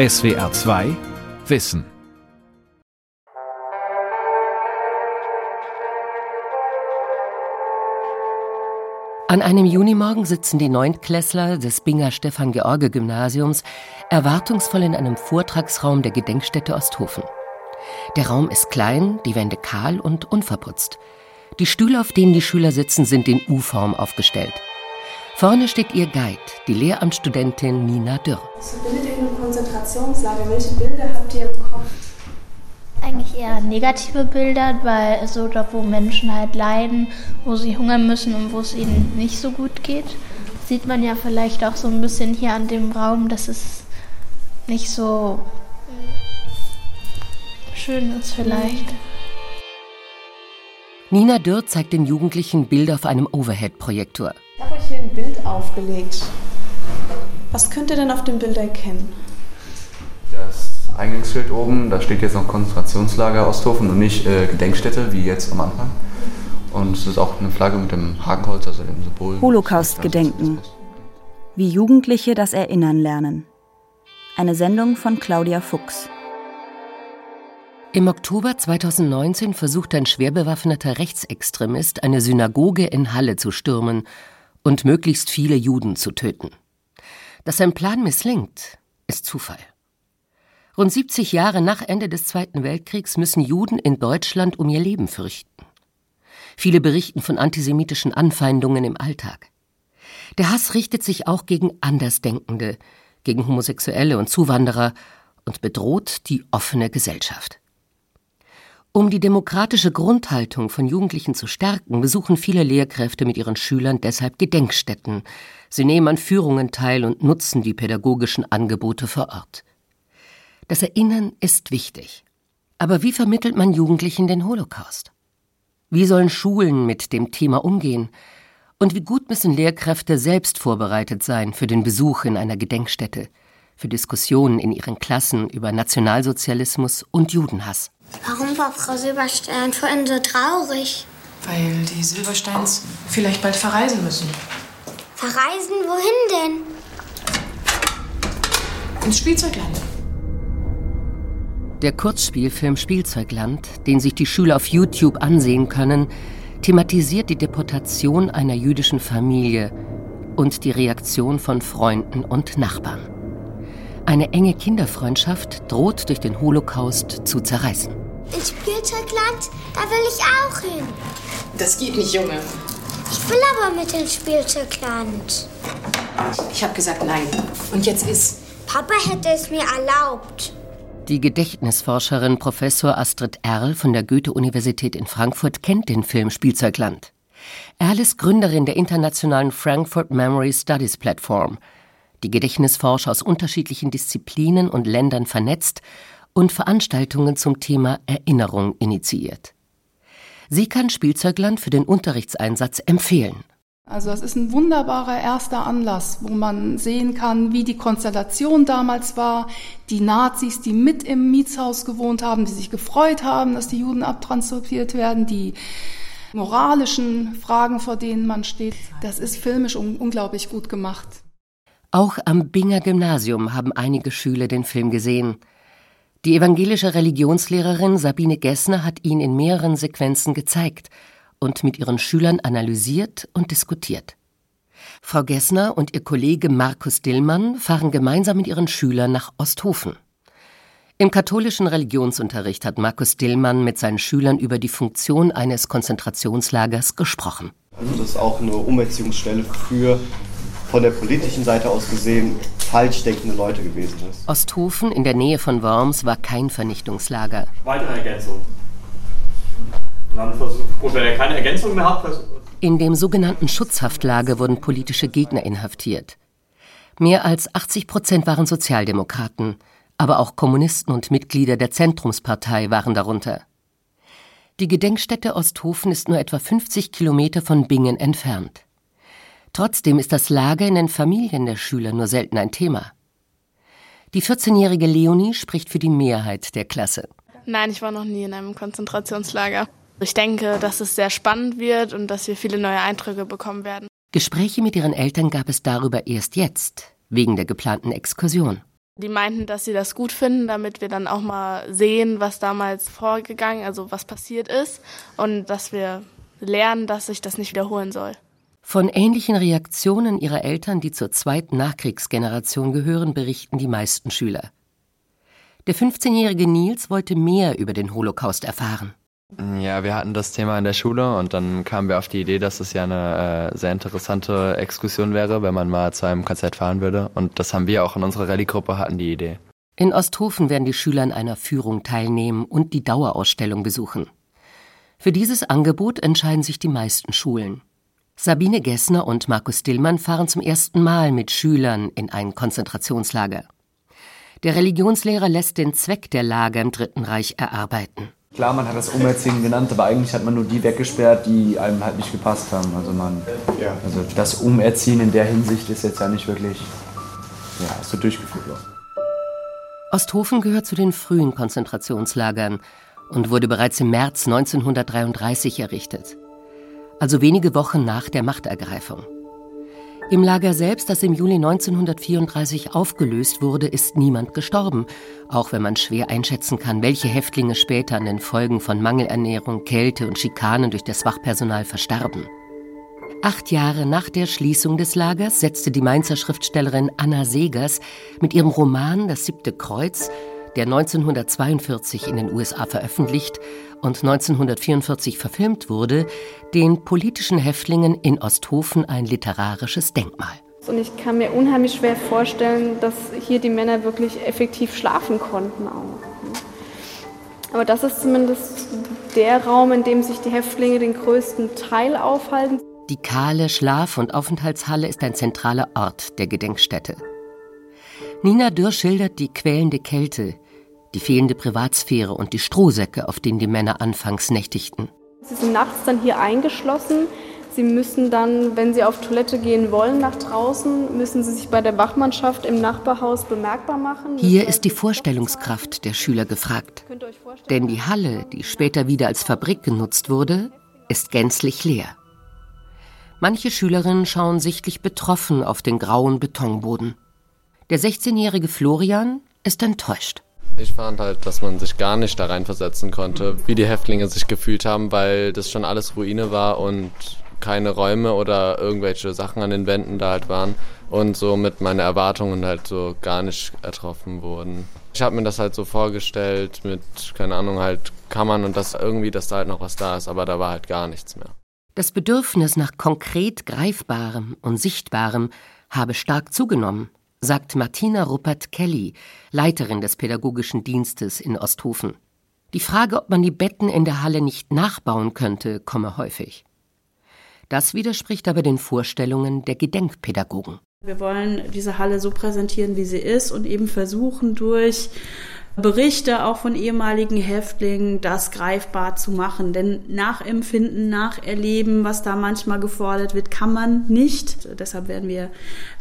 SWR 2 Wissen. An einem Junimorgen sitzen die Neuntklässler des Binger Stefan-George-Gymnasiums erwartungsvoll in einem Vortragsraum der Gedenkstätte Osthofen. Der Raum ist klein, die Wände kahl und unverputzt. Die Stühle, auf denen die Schüler sitzen, sind in U-Form aufgestellt. Vorne steht ihr Guide, die Lehramtsstudentin Nina Dürr. Zu Bildung und Konzentrationslager, welche Bilder habt ihr im Kopf? Eigentlich eher negative Bilder, weil so dort, wo Menschen halt leiden, wo sie hungern müssen und wo es ihnen nicht so gut geht, sieht man ja vielleicht auch so ein bisschen hier an dem Raum, dass es nicht so schön ist vielleicht. Nina Dürr zeigt den Jugendlichen Bilder auf einem Overhead-Projektor. Hier ein Bild aufgelegt. Was könnt ihr denn auf dem Bild erkennen? Das Eingangsschild oben, da steht jetzt noch Konzentrationslager Osthofen und nicht äh, Gedenkstätte, wie jetzt am Anfang. Und es ist auch eine Flagge mit dem Hakenkreuz, also dem Symbol. Holocaust-Gedenken. Wie Jugendliche das Erinnern lernen. Eine Sendung von Claudia Fuchs. Im Oktober 2019 versucht ein schwer bewaffneter Rechtsextremist, eine Synagoge in Halle zu stürmen und möglichst viele Juden zu töten. Dass sein Plan misslingt, ist Zufall. Rund 70 Jahre nach Ende des Zweiten Weltkriegs müssen Juden in Deutschland um ihr Leben fürchten. Viele berichten von antisemitischen Anfeindungen im Alltag. Der Hass richtet sich auch gegen Andersdenkende, gegen Homosexuelle und Zuwanderer und bedroht die offene Gesellschaft. Um die demokratische Grundhaltung von Jugendlichen zu stärken, besuchen viele Lehrkräfte mit ihren Schülern deshalb Gedenkstätten. Sie nehmen an Führungen teil und nutzen die pädagogischen Angebote vor Ort. Das Erinnern ist wichtig. Aber wie vermittelt man Jugendlichen den Holocaust? Wie sollen Schulen mit dem Thema umgehen? Und wie gut müssen Lehrkräfte selbst vorbereitet sein für den Besuch in einer Gedenkstätte, für Diskussionen in ihren Klassen über Nationalsozialismus und Judenhass? Warum war Frau Silberstein vorhin so traurig? Weil die Silbersteins vielleicht bald verreisen müssen. Verreisen? Wohin denn? Ins Spielzeugland. Der Kurzspielfilm Spielzeugland, den sich die Schüler auf YouTube ansehen können, thematisiert die Deportation einer jüdischen Familie und die Reaktion von Freunden und Nachbarn. Eine enge Kinderfreundschaft droht durch den Holocaust zu zerreißen. Ins Spielzeugland? Da will ich auch hin. Das geht nicht, Junge. Ich will aber mit ins Spielzeugland. Ich habe gesagt nein. Und jetzt ist. Papa hätte es mir erlaubt. Die Gedächtnisforscherin Professor Astrid Erl von der Goethe-Universität in Frankfurt kennt den Film Spielzeugland. Erl ist Gründerin der internationalen Frankfurt Memory Studies Plattform, die Gedächtnisforscher aus unterschiedlichen Disziplinen und Ländern vernetzt und Veranstaltungen zum Thema Erinnerung initiiert. Sie kann Spielzeugland für den Unterrichtseinsatz empfehlen. Also es ist ein wunderbarer erster Anlass, wo man sehen kann, wie die Konstellation damals war. Die Nazis, die mit im Mietshaus gewohnt haben, die sich gefreut haben, dass die Juden abtransportiert werden, die moralischen Fragen, vor denen man steht. Das ist filmisch un unglaublich gut gemacht. Auch am Binger Gymnasium haben einige Schüler den Film gesehen. Die evangelische Religionslehrerin Sabine Gessner hat ihn in mehreren Sequenzen gezeigt – und mit ihren Schülern analysiert und diskutiert. Frau Gessner und ihr Kollege Markus Dillmann fahren gemeinsam mit ihren Schülern nach Osthofen. Im katholischen Religionsunterricht hat Markus Dillmann mit seinen Schülern über die Funktion eines Konzentrationslagers gesprochen. Also das ist auch eine Umerziehungsstelle für von der politischen Seite aus gesehen falsch denkende Leute gewesen ist. Osthofen in der Nähe von Worms war kein Vernichtungslager. Weitere Ergänzung. Gut, wenn er keine Ergänzung mehr hat, in dem sogenannten Schutzhaftlager wurden politische Gegner inhaftiert. Mehr als 80 Prozent waren Sozialdemokraten, aber auch Kommunisten und Mitglieder der Zentrumspartei waren darunter. Die Gedenkstätte Osthofen ist nur etwa 50 Kilometer von Bingen entfernt. Trotzdem ist das Lager in den Familien der Schüler nur selten ein Thema. Die 14-jährige Leonie spricht für die Mehrheit der Klasse. Nein, ich war noch nie in einem Konzentrationslager. Ich denke, dass es sehr spannend wird und dass wir viele neue Eindrücke bekommen werden. Gespräche mit ihren Eltern gab es darüber erst jetzt, wegen der geplanten Exkursion. Die meinten, dass sie das gut finden, damit wir dann auch mal sehen, was damals vorgegangen, also was passiert ist und dass wir lernen, dass sich das nicht wiederholen soll. Von ähnlichen Reaktionen ihrer Eltern, die zur zweiten Nachkriegsgeneration gehören, berichten die meisten Schüler. Der 15-jährige Nils wollte mehr über den Holocaust erfahren. Ja, wir hatten das Thema in der Schule und dann kamen wir auf die Idee, dass es ja eine äh, sehr interessante Exkursion wäre, wenn man mal zu einem Konzert fahren würde. Und das haben wir auch in unserer Rallye-Gruppe hatten die Idee. In Osthofen werden die Schüler an einer Führung teilnehmen und die Dauerausstellung besuchen. Für dieses Angebot entscheiden sich die meisten Schulen. Sabine Gessner und Markus Dillmann fahren zum ersten Mal mit Schülern in ein Konzentrationslager. Der Religionslehrer lässt den Zweck der Lager im Dritten Reich erarbeiten. Klar, man hat das Umerziehen genannt, aber eigentlich hat man nur die weggesperrt, die einem halt nicht gepasst haben. Also, man, ja. also das Umerziehen in der Hinsicht ist jetzt ja nicht wirklich ja, so durchgeführt worden. Osthofen gehört zu den frühen Konzentrationslagern und wurde bereits im März 1933 errichtet, also wenige Wochen nach der Machtergreifung. Im Lager selbst, das im Juli 1934 aufgelöst wurde, ist niemand gestorben, auch wenn man schwer einschätzen kann, welche Häftlinge später an den Folgen von Mangelernährung, Kälte und Schikanen durch das Wachpersonal verstarben. Acht Jahre nach der Schließung des Lagers setzte die Mainzer Schriftstellerin Anna Segers mit ihrem Roman Das siebte Kreuz der 1942 in den USA veröffentlicht und 1944 verfilmt wurde, den politischen Häftlingen in Osthofen ein literarisches Denkmal. Und ich kann mir unheimlich schwer vorstellen, dass hier die Männer wirklich effektiv schlafen konnten auch. Aber das ist zumindest der Raum, in dem sich die Häftlinge den größten Teil aufhalten. Die kahle Schlaf- und Aufenthaltshalle ist ein zentraler Ort der Gedenkstätte. Nina Dürr schildert die quälende Kälte, die fehlende Privatsphäre und die Strohsäcke, auf denen die Männer anfangs nächtigten. Sie sind nachts dann hier eingeschlossen. Sie müssen dann, wenn sie auf Toilette gehen wollen, nach draußen, müssen sie sich bei der Wachmannschaft im Nachbarhaus bemerkbar machen. Hier ist die Vorstellungskraft der Schüler gefragt. Denn die Halle, die später wieder als Fabrik genutzt wurde, ist gänzlich leer. Manche Schülerinnen schauen sichtlich betroffen auf den grauen Betonboden. Der 16-jährige Florian ist enttäuscht. Ich fand halt, dass man sich gar nicht da reinversetzen konnte, wie die Häftlinge sich gefühlt haben, weil das schon alles Ruine war und keine Räume oder irgendwelche Sachen an den Wänden da halt waren und somit meine Erwartungen halt so gar nicht ertroffen wurden. Ich habe mir das halt so vorgestellt mit, keine Ahnung, halt Kammern und das irgendwie, dass da halt noch was da ist, aber da war halt gar nichts mehr. Das Bedürfnis nach konkret Greifbarem und Sichtbarem habe stark zugenommen sagt Martina Ruppert-Kelly, Leiterin des pädagogischen Dienstes in Osthofen. Die Frage, ob man die Betten in der Halle nicht nachbauen könnte, komme häufig. Das widerspricht aber den Vorstellungen der Gedenkpädagogen. Wir wollen diese Halle so präsentieren, wie sie ist und eben versuchen durch Berichte auch von ehemaligen Häftlingen, das greifbar zu machen. Denn nachempfinden, nacherleben, was da manchmal gefordert wird, kann man nicht. Deshalb werden wir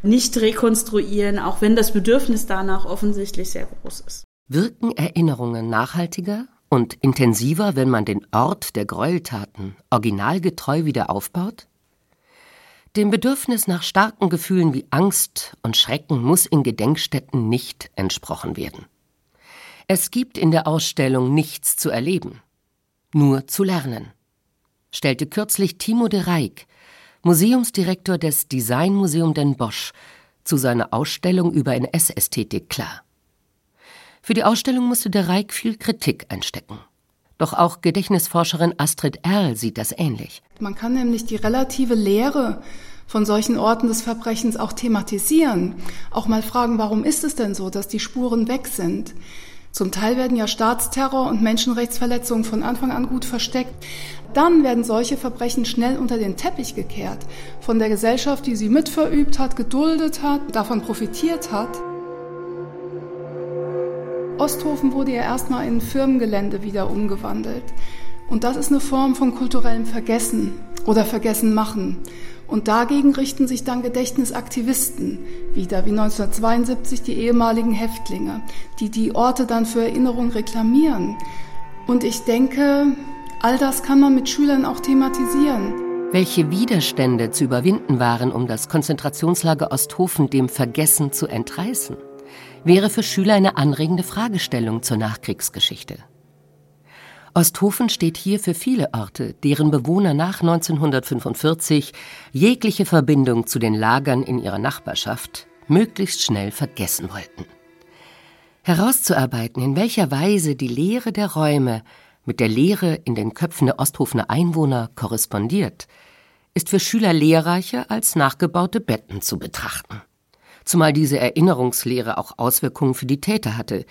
nicht rekonstruieren, auch wenn das Bedürfnis danach offensichtlich sehr groß ist. Wirken Erinnerungen nachhaltiger und intensiver, wenn man den Ort der Gräueltaten originalgetreu wieder aufbaut? Dem Bedürfnis nach starken Gefühlen wie Angst und Schrecken muss in Gedenkstätten nicht entsprochen werden. Es gibt in der Ausstellung nichts zu erleben, nur zu lernen, stellte kürzlich Timo de Rijk, Museumsdirektor des Designmuseum Den Bosch, zu seiner Ausstellung über NS-Ästhetik klar. Für die Ausstellung musste der Reik viel Kritik einstecken. Doch auch Gedächtnisforscherin Astrid Erl sieht das ähnlich. Man kann nämlich die relative Lehre von solchen Orten des Verbrechens auch thematisieren. Auch mal fragen, warum ist es denn so, dass die Spuren weg sind? Zum Teil werden ja Staatsterror und Menschenrechtsverletzungen von Anfang an gut versteckt. Dann werden solche Verbrechen schnell unter den Teppich gekehrt. Von der Gesellschaft, die sie mitverübt hat, geduldet hat, davon profitiert hat. Osthofen wurde ja erstmal in Firmengelände wieder umgewandelt. Und das ist eine Form von kulturellem Vergessen oder Vergessen machen. Und dagegen richten sich dann Gedächtnisaktivisten wieder, wie 1972 die ehemaligen Häftlinge, die die Orte dann für Erinnerung reklamieren. Und ich denke, all das kann man mit Schülern auch thematisieren. Welche Widerstände zu überwinden waren, um das Konzentrationslager Osthofen dem Vergessen zu entreißen? wäre für Schüler eine anregende Fragestellung zur Nachkriegsgeschichte. Osthofen steht hier für viele Orte, deren Bewohner nach 1945 jegliche Verbindung zu den Lagern in ihrer Nachbarschaft möglichst schnell vergessen wollten. Herauszuarbeiten, in welcher Weise die Lehre der Räume mit der Lehre in den Köpfen der Osthofener Einwohner korrespondiert, ist für Schüler lehrreicher als nachgebaute Betten zu betrachten. Zumal diese Erinnerungslehre auch Auswirkungen für die Täter hatte,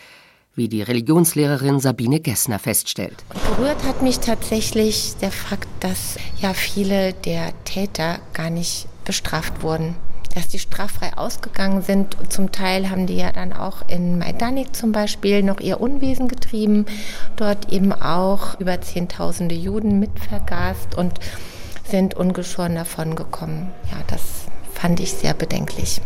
wie die Religionslehrerin Sabine Gessner feststellt. Berührt hat mich tatsächlich der Fakt, dass ja viele der Täter gar nicht bestraft wurden dass die straffrei ausgegangen sind. Zum Teil haben die ja dann auch in Majdanek zum Beispiel noch ihr Unwesen getrieben, dort eben auch über Zehntausende Juden mitvergast und sind ungeschoren davon gekommen. Ja, das fand ich sehr bedenklich.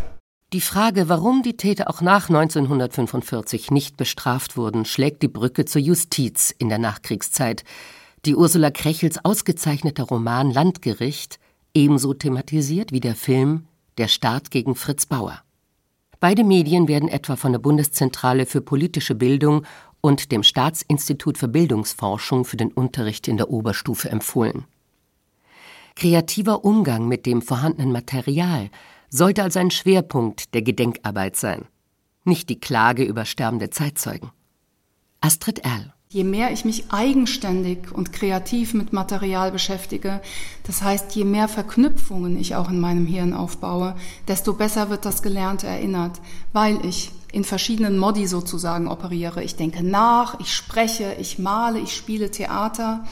Die Frage, warum die Täter auch nach 1945 nicht bestraft wurden, schlägt die Brücke zur Justiz in der Nachkriegszeit, die Ursula Krechels ausgezeichneter Roman Landgericht ebenso thematisiert wie der Film Der Staat gegen Fritz Bauer. Beide Medien werden etwa von der Bundeszentrale für politische Bildung und dem Staatsinstitut für Bildungsforschung für den Unterricht in der Oberstufe empfohlen. Kreativer Umgang mit dem vorhandenen Material sollte also ein Schwerpunkt der Gedenkarbeit sein, nicht die Klage über sterbende Zeitzeugen. Astrid Erl Je mehr ich mich eigenständig und kreativ mit Material beschäftige, das heißt, je mehr Verknüpfungen ich auch in meinem Hirn aufbaue, desto besser wird das Gelernte erinnert, weil ich in verschiedenen Modi sozusagen operiere. Ich denke nach, ich spreche, ich male, ich spiele Theater.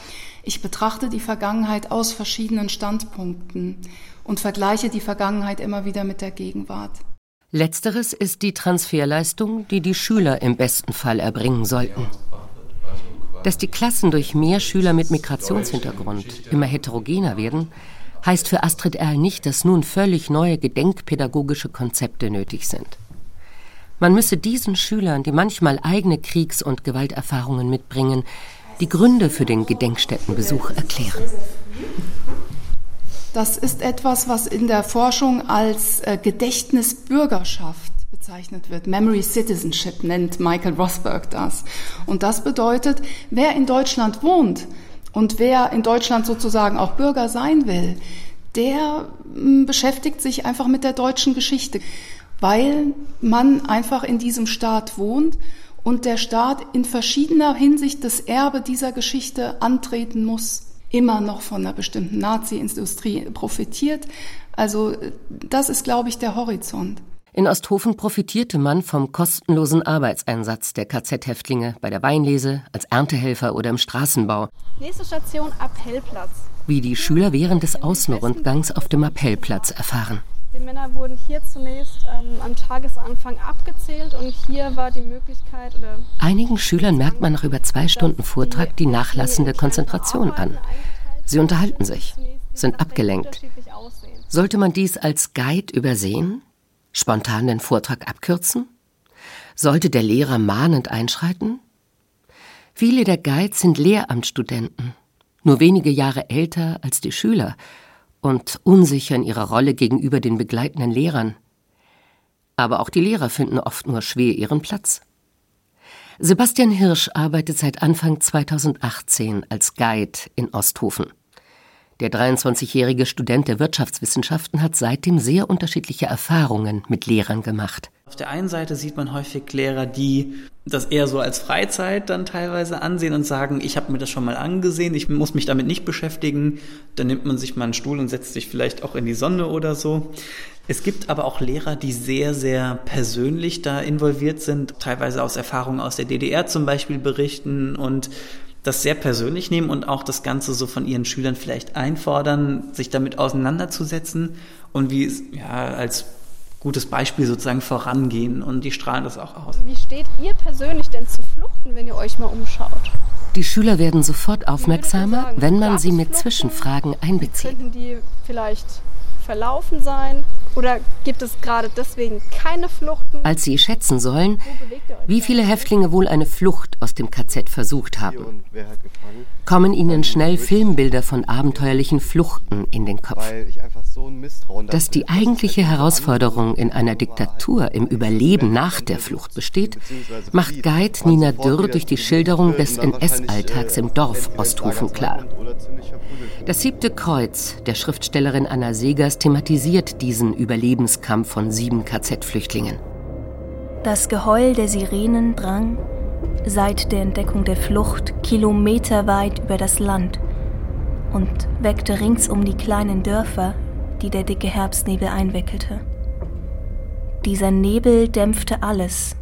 Ich betrachte die Vergangenheit aus verschiedenen Standpunkten und vergleiche die Vergangenheit immer wieder mit der Gegenwart. Letzteres ist die Transferleistung, die die Schüler im besten Fall erbringen sollten. Dass die Klassen durch mehr Schüler mit Migrationshintergrund immer heterogener werden, heißt für Astrid Erl nicht, dass nun völlig neue gedenkpädagogische Konzepte nötig sind. Man müsse diesen Schülern, die manchmal eigene Kriegs- und Gewalterfahrungen mitbringen, die Gründe für den Gedenkstättenbesuch erklären. Das ist etwas, was in der Forschung als äh, Gedächtnisbürgerschaft bezeichnet wird. Memory Citizenship nennt Michael Rothberg das. Und das bedeutet, wer in Deutschland wohnt und wer in Deutschland sozusagen auch Bürger sein will, der hm, beschäftigt sich einfach mit der deutschen Geschichte, weil man einfach in diesem Staat wohnt und der Staat in verschiedener Hinsicht das Erbe dieser Geschichte antreten muss immer noch von einer bestimmten Nazi-Industrie profitiert. Also das ist, glaube ich, der Horizont. In Osthofen profitierte man vom kostenlosen Arbeitseinsatz der KZ-Häftlinge bei der Weinlese, als Erntehelfer oder im Straßenbau. Nächste Station Appellplatz. Wie die Schüler während des Außenrundgangs auf dem Appellplatz erfahren. Die Männer wurden hier zunächst ähm, am Tagesanfang abgezählt und hier war die Möglichkeit. Einigen Schülern merkt man nach über zwei Stunden Vortrag die nachlassende Konzentration an. Sie unterhalten sich, sind abgelenkt. Sollte man dies als Guide übersehen? Spontan den Vortrag abkürzen? Sollte der Lehrer mahnend einschreiten? Viele der Guides sind Lehramtsstudenten, nur wenige Jahre älter als die Schüler und unsicher in ihrer Rolle gegenüber den begleitenden Lehrern. Aber auch die Lehrer finden oft nur schwer ihren Platz. Sebastian Hirsch arbeitet seit Anfang 2018 als Guide in Osthofen. Der 23-jährige Student der Wirtschaftswissenschaften hat seitdem sehr unterschiedliche Erfahrungen mit Lehrern gemacht. Auf der einen Seite sieht man häufig Lehrer, die das eher so als Freizeit dann teilweise ansehen und sagen, ich habe mir das schon mal angesehen, ich muss mich damit nicht beschäftigen. Dann nimmt man sich mal einen Stuhl und setzt sich vielleicht auch in die Sonne oder so. Es gibt aber auch Lehrer, die sehr, sehr persönlich da involviert sind, teilweise aus Erfahrungen aus der DDR zum Beispiel berichten und das sehr persönlich nehmen und auch das Ganze so von ihren Schülern vielleicht einfordern, sich damit auseinanderzusetzen und wie es ja als gutes Beispiel sozusagen vorangehen und die strahlen das auch aus. Wie steht ihr persönlich denn zu Fluchten, wenn ihr euch mal umschaut? Die Schüler werden sofort aufmerksamer, wenn man sie mit Zwischenfragen einbezieht. Könnten die vielleicht verlaufen sein? Oder gibt es gerade deswegen keine Fluchten? Als sie schätzen sollen, Wie viele Häftlinge wohl eine Flucht aus dem KZ versucht haben, kommen ihnen schnell Filmbilder von abenteuerlichen Fluchten in den Kopf. Dass die eigentliche Herausforderung in einer Diktatur im Überleben nach der Flucht besteht, macht Guide Nina Dürr durch die Schilderung des NS-Alltags im Dorf Osthofen klar. Das siebte Kreuz der Schriftstellerin Anna Segers thematisiert diesen Überlebenskampf von sieben KZ-Flüchtlingen. Das Geheul der Sirenen drang seit der Entdeckung der Flucht kilometerweit über das Land und weckte ringsum die kleinen Dörfer, die der dicke Herbstnebel einwickelte. Dieser Nebel dämpfte alles,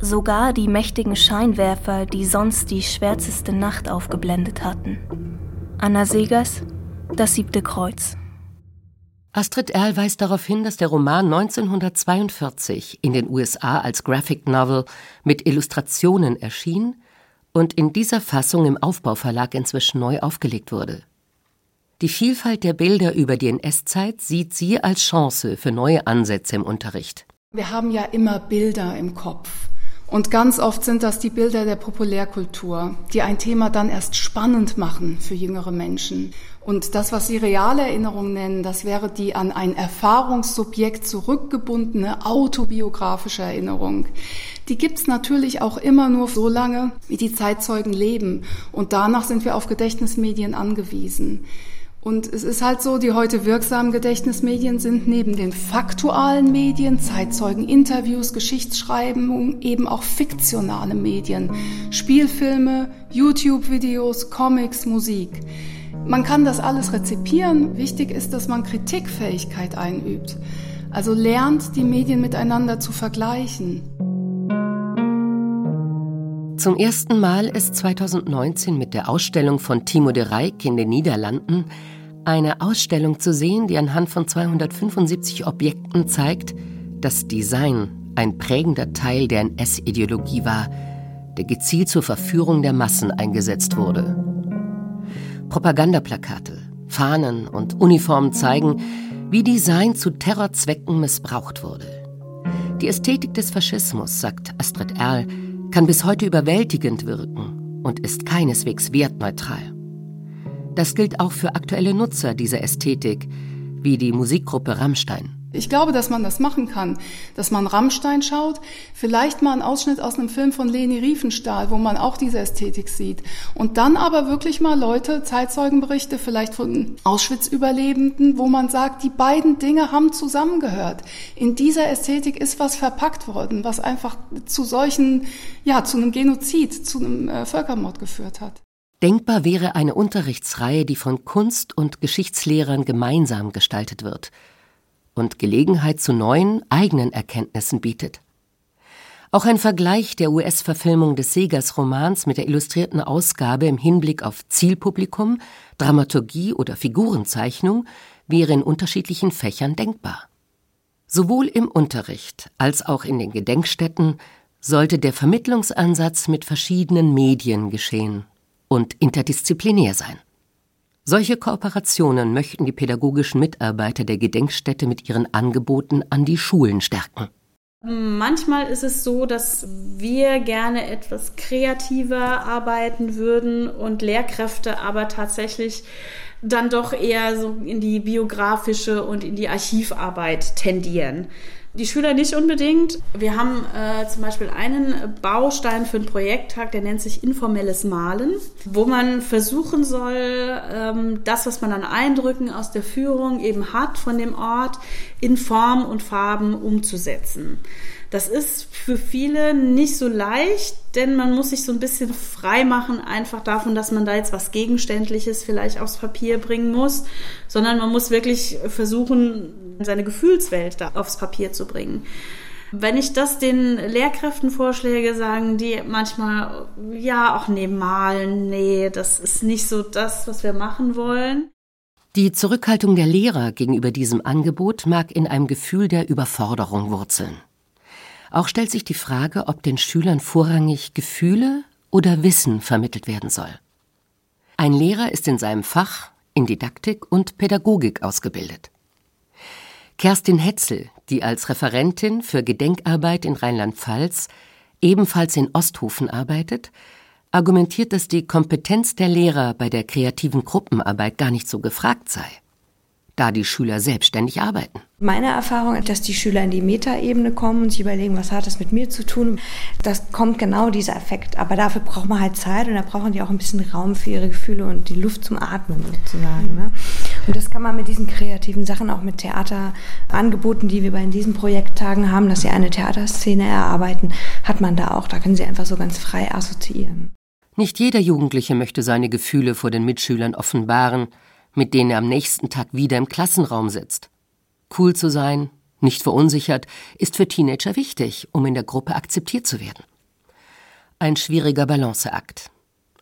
sogar die mächtigen Scheinwerfer, die sonst die schwärzeste Nacht aufgeblendet hatten. Anna Segers, Das siebte Kreuz. Astrid Erl weist darauf hin, dass der Roman 1942 in den USA als Graphic Novel mit Illustrationen erschien und in dieser Fassung im Aufbauverlag inzwischen neu aufgelegt wurde. Die Vielfalt der Bilder über die NS-Zeit sieht sie als Chance für neue Ansätze im Unterricht. Wir haben ja immer Bilder im Kopf. Und ganz oft sind das die Bilder der Populärkultur, die ein Thema dann erst spannend machen für jüngere Menschen. Und das, was Sie reale Erinnerung nennen, das wäre die an ein Erfahrungssubjekt zurückgebundene autobiografische Erinnerung. Die gibt's natürlich auch immer nur so lange, wie die Zeitzeugen leben. Und danach sind wir auf Gedächtnismedien angewiesen. Und es ist halt so, die heute wirksamen Gedächtnismedien sind neben den faktualen Medien, Zeitzeugen, Interviews, Geschichtsschreiben, eben auch fiktionale Medien, Spielfilme, YouTube-Videos, Comics, Musik. Man kann das alles rezipieren. Wichtig ist, dass man Kritikfähigkeit einübt. Also lernt, die Medien miteinander zu vergleichen. Zum ersten Mal ist 2019 mit der Ausstellung von Timo de Rijk in den Niederlanden eine Ausstellung zu sehen, die anhand von 275 Objekten zeigt, dass Design ein prägender Teil der NS-Ideologie war, der gezielt zur Verführung der Massen eingesetzt wurde. Propagandaplakate, Fahnen und Uniformen zeigen, wie Design zu Terrorzwecken missbraucht wurde. Die Ästhetik des Faschismus, sagt Astrid Erl, kann bis heute überwältigend wirken und ist keineswegs wertneutral. Das gilt auch für aktuelle Nutzer dieser Ästhetik, wie die Musikgruppe Rammstein. Ich glaube, dass man das machen kann, dass man Rammstein schaut, vielleicht mal einen Ausschnitt aus einem Film von Leni Riefenstahl, wo man auch diese Ästhetik sieht. Und dann aber wirklich mal Leute, Zeitzeugenberichte, vielleicht von Auschwitz-Überlebenden, wo man sagt, die beiden Dinge haben zusammengehört. In dieser Ästhetik ist was verpackt worden, was einfach zu solchen, ja, zu einem Genozid, zu einem äh, Völkermord geführt hat. Denkbar wäre eine Unterrichtsreihe, die von Kunst- und Geschichtslehrern gemeinsam gestaltet wird – und Gelegenheit zu neuen, eigenen Erkenntnissen bietet. Auch ein Vergleich der US-Verfilmung des Segers Romans mit der illustrierten Ausgabe im Hinblick auf Zielpublikum, Dramaturgie oder Figurenzeichnung wäre in unterschiedlichen Fächern denkbar. Sowohl im Unterricht als auch in den Gedenkstätten sollte der Vermittlungsansatz mit verschiedenen Medien geschehen und interdisziplinär sein. Solche Kooperationen möchten die pädagogischen Mitarbeiter der Gedenkstätte mit ihren Angeboten an die Schulen stärken. Manchmal ist es so, dass wir gerne etwas kreativer arbeiten würden und Lehrkräfte aber tatsächlich dann doch eher so in die biografische und in die Archivarbeit tendieren. Die Schüler nicht unbedingt. Wir haben äh, zum Beispiel einen Baustein für einen Projekttag, der nennt sich informelles Malen, wo man versuchen soll, ähm, das, was man an Eindrücken aus der Führung eben hat von dem Ort, in Form und Farben umzusetzen. Das ist für viele nicht so leicht, denn man muss sich so ein bisschen frei machen, einfach davon, dass man da jetzt was Gegenständliches vielleicht aufs Papier bringen muss, sondern man muss wirklich versuchen, seine Gefühlswelt da aufs Papier zu bringen. Wenn ich das den Lehrkräften vorschläge, sagen die manchmal, ja, auch nee, malen, nee, das ist nicht so das, was wir machen wollen. Die Zurückhaltung der Lehrer gegenüber diesem Angebot mag in einem Gefühl der Überforderung wurzeln. Auch stellt sich die Frage, ob den Schülern vorrangig Gefühle oder Wissen vermittelt werden soll. Ein Lehrer ist in seinem Fach in Didaktik und Pädagogik ausgebildet. Kerstin Hetzel, die als Referentin für Gedenkarbeit in Rheinland-Pfalz ebenfalls in Osthofen arbeitet, argumentiert, dass die Kompetenz der Lehrer bei der kreativen Gruppenarbeit gar nicht so gefragt sei da die Schüler selbstständig arbeiten. Meine Erfahrung ist, dass die Schüler in die Metaebene kommen und sich überlegen, was hat das mit mir zu tun. Das kommt genau dieser Effekt. Aber dafür braucht man halt Zeit und da brauchen die auch ein bisschen Raum für ihre Gefühle und die Luft zum Atmen sozusagen. Ne? Und das kann man mit diesen kreativen Sachen, auch mit Theaterangeboten, die wir bei diesen Projekttagen haben, dass sie eine Theaterszene erarbeiten, hat man da auch. Da können sie einfach so ganz frei assoziieren. Nicht jeder Jugendliche möchte seine Gefühle vor den Mitschülern offenbaren mit denen er am nächsten Tag wieder im Klassenraum sitzt. Cool zu sein, nicht verunsichert, ist für Teenager wichtig, um in der Gruppe akzeptiert zu werden. Ein schwieriger Balanceakt.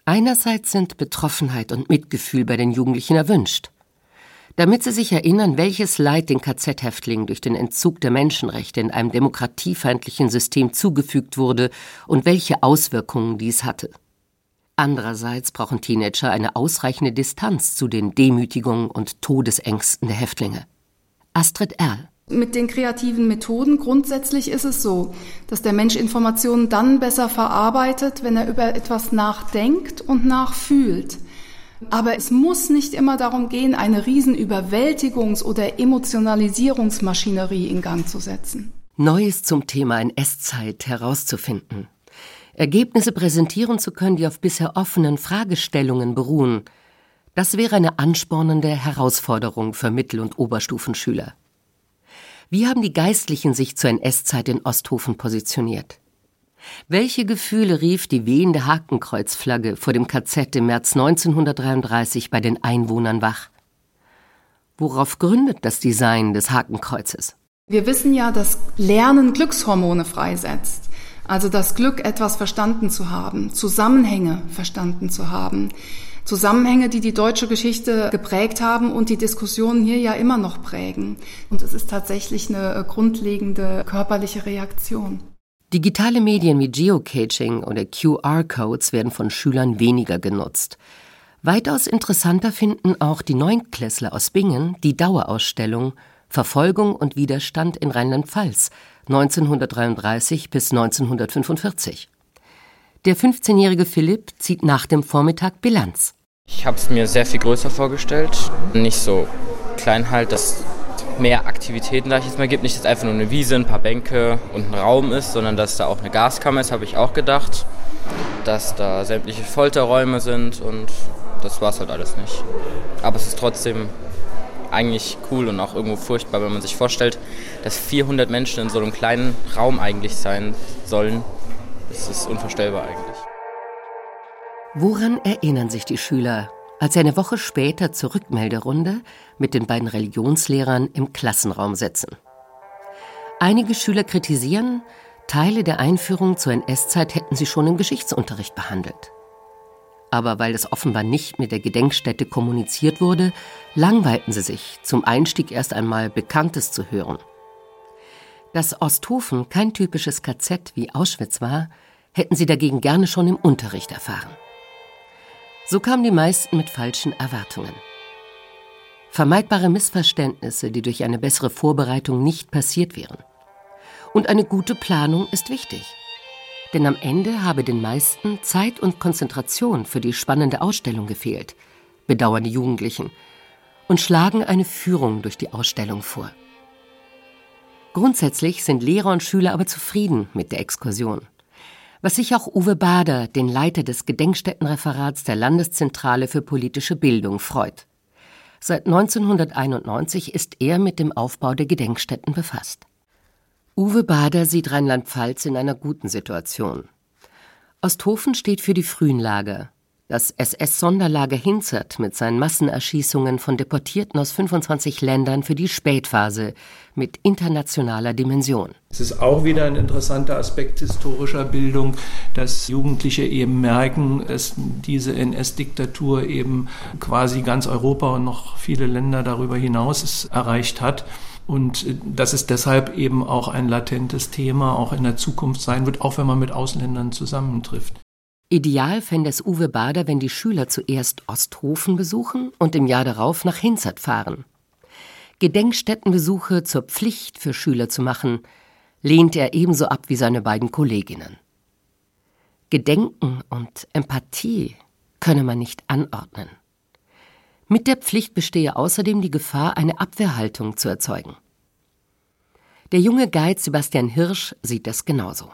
Einerseits sind Betroffenheit und Mitgefühl bei den Jugendlichen erwünscht. Damit sie sich erinnern, welches Leid den KZ-Häftlingen durch den Entzug der Menschenrechte in einem demokratiefeindlichen System zugefügt wurde und welche Auswirkungen dies hatte. Andererseits brauchen Teenager eine ausreichende Distanz zu den Demütigungen und Todesängsten der Häftlinge. Astrid Erl. Mit den kreativen Methoden grundsätzlich ist es so, dass der Mensch Informationen dann besser verarbeitet, wenn er über etwas nachdenkt und nachfühlt. Aber es muss nicht immer darum gehen, eine riesen Überwältigungs- oder Emotionalisierungsmaschinerie in Gang zu setzen. Neues zum Thema NS-Zeit herauszufinden. Ergebnisse präsentieren zu können, die auf bisher offenen Fragestellungen beruhen, das wäre eine anspornende Herausforderung für Mittel- und Oberstufenschüler. Wie haben die Geistlichen sich zur NS-Zeit in Osthofen positioniert? Welche Gefühle rief die wehende Hakenkreuzflagge vor dem KZ im März 1933 bei den Einwohnern wach? Worauf gründet das Design des Hakenkreuzes? Wir wissen ja, dass Lernen Glückshormone freisetzt. Also das Glück, etwas verstanden zu haben, Zusammenhänge verstanden zu haben. Zusammenhänge, die die deutsche Geschichte geprägt haben und die Diskussionen hier ja immer noch prägen. Und es ist tatsächlich eine grundlegende körperliche Reaktion. Digitale Medien wie Geocaching oder QR-Codes werden von Schülern weniger genutzt. Weitaus interessanter finden auch die Neunklässler aus Bingen die Dauerausstellung Verfolgung und Widerstand in Rheinland-Pfalz 1933 bis 1945. Der 15-jährige Philipp zieht nach dem Vormittag Bilanz. Ich habe es mir sehr viel größer vorgestellt, nicht so klein halt, dass mehr Aktivitäten da ich jetzt mal gibt, nicht dass einfach nur eine Wiese, ein paar Bänke und ein Raum ist, sondern dass da auch eine Gaskammer ist, habe ich auch gedacht, dass da sämtliche Folterräume sind und das war es halt alles nicht. Aber es ist trotzdem eigentlich cool und auch irgendwo furchtbar, wenn man sich vorstellt, dass 400 Menschen in so einem kleinen Raum eigentlich sein sollen. Das ist unvorstellbar eigentlich. Woran erinnern sich die Schüler, als sie eine Woche später zur Rückmelderunde mit den beiden Religionslehrern im Klassenraum sitzen? Einige Schüler kritisieren, Teile der Einführung zur NS-Zeit hätten sie schon im Geschichtsunterricht behandelt aber weil es offenbar nicht mit der Gedenkstätte kommuniziert wurde, langweilten sie sich, zum Einstieg erst einmal Bekanntes zu hören. Dass Osthofen kein typisches KZ wie Auschwitz war, hätten sie dagegen gerne schon im Unterricht erfahren. So kamen die meisten mit falschen Erwartungen. Vermeidbare Missverständnisse, die durch eine bessere Vorbereitung nicht passiert wären. Und eine gute Planung ist wichtig denn am Ende habe den meisten Zeit und Konzentration für die spannende Ausstellung gefehlt, bedauern die Jugendlichen und schlagen eine Führung durch die Ausstellung vor. Grundsätzlich sind Lehrer und Schüler aber zufrieden mit der Exkursion. Was sich auch Uwe Bader, den Leiter des Gedenkstättenreferats der Landeszentrale für politische Bildung, freut. Seit 1991 ist er mit dem Aufbau der Gedenkstätten befasst. Uwe Bader sieht Rheinland-Pfalz in einer guten Situation. Osthofen steht für die frühen Lager. Das SS-Sonderlager Hinzert mit seinen Massenerschießungen von Deportierten aus 25 Ländern für die Spätphase mit internationaler Dimension. Es ist auch wieder ein interessanter Aspekt historischer Bildung, dass Jugendliche eben merken, dass diese NS-Diktatur eben quasi ganz Europa und noch viele Länder darüber hinaus erreicht hat und äh, dass es deshalb eben auch ein latentes Thema auch in der Zukunft sein wird, auch wenn man mit Ausländern zusammentrifft. Ideal fände es Uwe Bader, wenn die Schüler zuerst Osthofen besuchen und im Jahr darauf nach Hinzert fahren. Gedenkstättenbesuche zur Pflicht für Schüler zu machen, lehnt er ebenso ab wie seine beiden Kolleginnen. Gedenken und Empathie könne man nicht anordnen. Mit der Pflicht bestehe außerdem die Gefahr, eine Abwehrhaltung zu erzeugen. Der junge Guide Sebastian Hirsch sieht das genauso.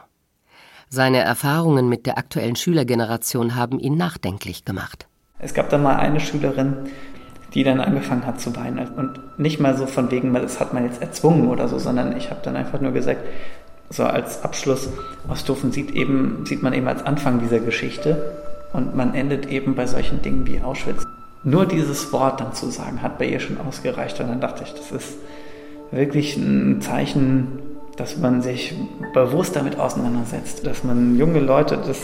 Seine Erfahrungen mit der aktuellen Schülergeneration haben ihn nachdenklich gemacht. Es gab dann mal eine Schülerin, die dann angefangen hat zu weinen. Und nicht mal so von wegen, das hat man jetzt erzwungen oder so, sondern ich habe dann einfach nur gesagt, so als Abschluss, Osthofen sieht, eben, sieht man eben als Anfang dieser Geschichte und man endet eben bei solchen Dingen wie Auschwitz. Nur dieses Wort dann zu sagen, hat bei ihr schon ausgereicht. Und dann dachte ich, das ist wirklich ein Zeichen, dass man sich bewusst damit auseinandersetzt, dass man junge Leute das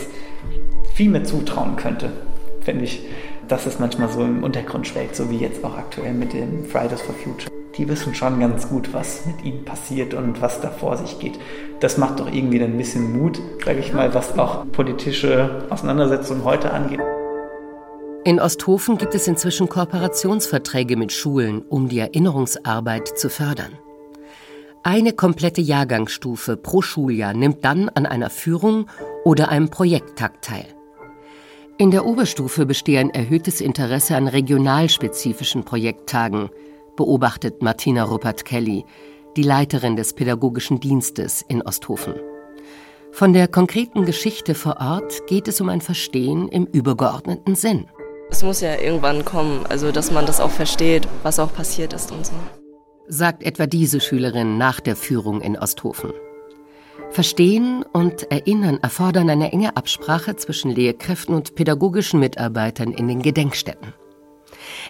viel mehr zutrauen könnte, finde ich, dass es manchmal so im Untergrund schwelgt, so wie jetzt auch aktuell mit dem Fridays for Future. Die wissen schon ganz gut, was mit ihnen passiert und was da vor sich geht. Das macht doch irgendwie dann ein bisschen Mut, sage ich mal, was auch politische Auseinandersetzungen heute angeht. In Osthofen gibt es inzwischen Kooperationsverträge mit Schulen, um die Erinnerungsarbeit zu fördern. Eine komplette Jahrgangsstufe pro Schuljahr nimmt dann an einer Führung oder einem Projekttag teil. In der Oberstufe bestehe ein erhöhtes Interesse an regionalspezifischen Projekttagen, beobachtet Martina Ruppert-Kelly, die Leiterin des pädagogischen Dienstes in Osthofen. Von der konkreten Geschichte vor Ort geht es um ein Verstehen im übergeordneten Sinn. Es muss ja irgendwann kommen, also dass man das auch versteht, was auch passiert ist und so. Sagt etwa diese Schülerin nach der Führung in Osthofen. Verstehen und Erinnern erfordern eine enge Absprache zwischen Lehrkräften und pädagogischen Mitarbeitern in den Gedenkstätten.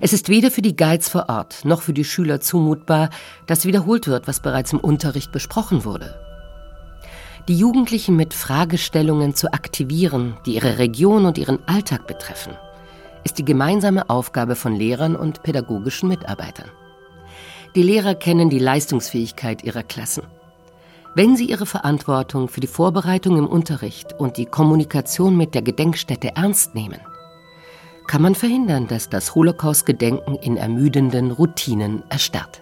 Es ist weder für die Guides vor Ort noch für die Schüler zumutbar, dass wiederholt wird, was bereits im Unterricht besprochen wurde. Die Jugendlichen mit Fragestellungen zu aktivieren, die ihre Region und ihren Alltag betreffen – ist die gemeinsame Aufgabe von Lehrern und pädagogischen Mitarbeitern. Die Lehrer kennen die Leistungsfähigkeit ihrer Klassen. Wenn sie ihre Verantwortung für die Vorbereitung im Unterricht und die Kommunikation mit der Gedenkstätte ernst nehmen, kann man verhindern, dass das Holocaust-Gedenken in ermüdenden Routinen erstarrt.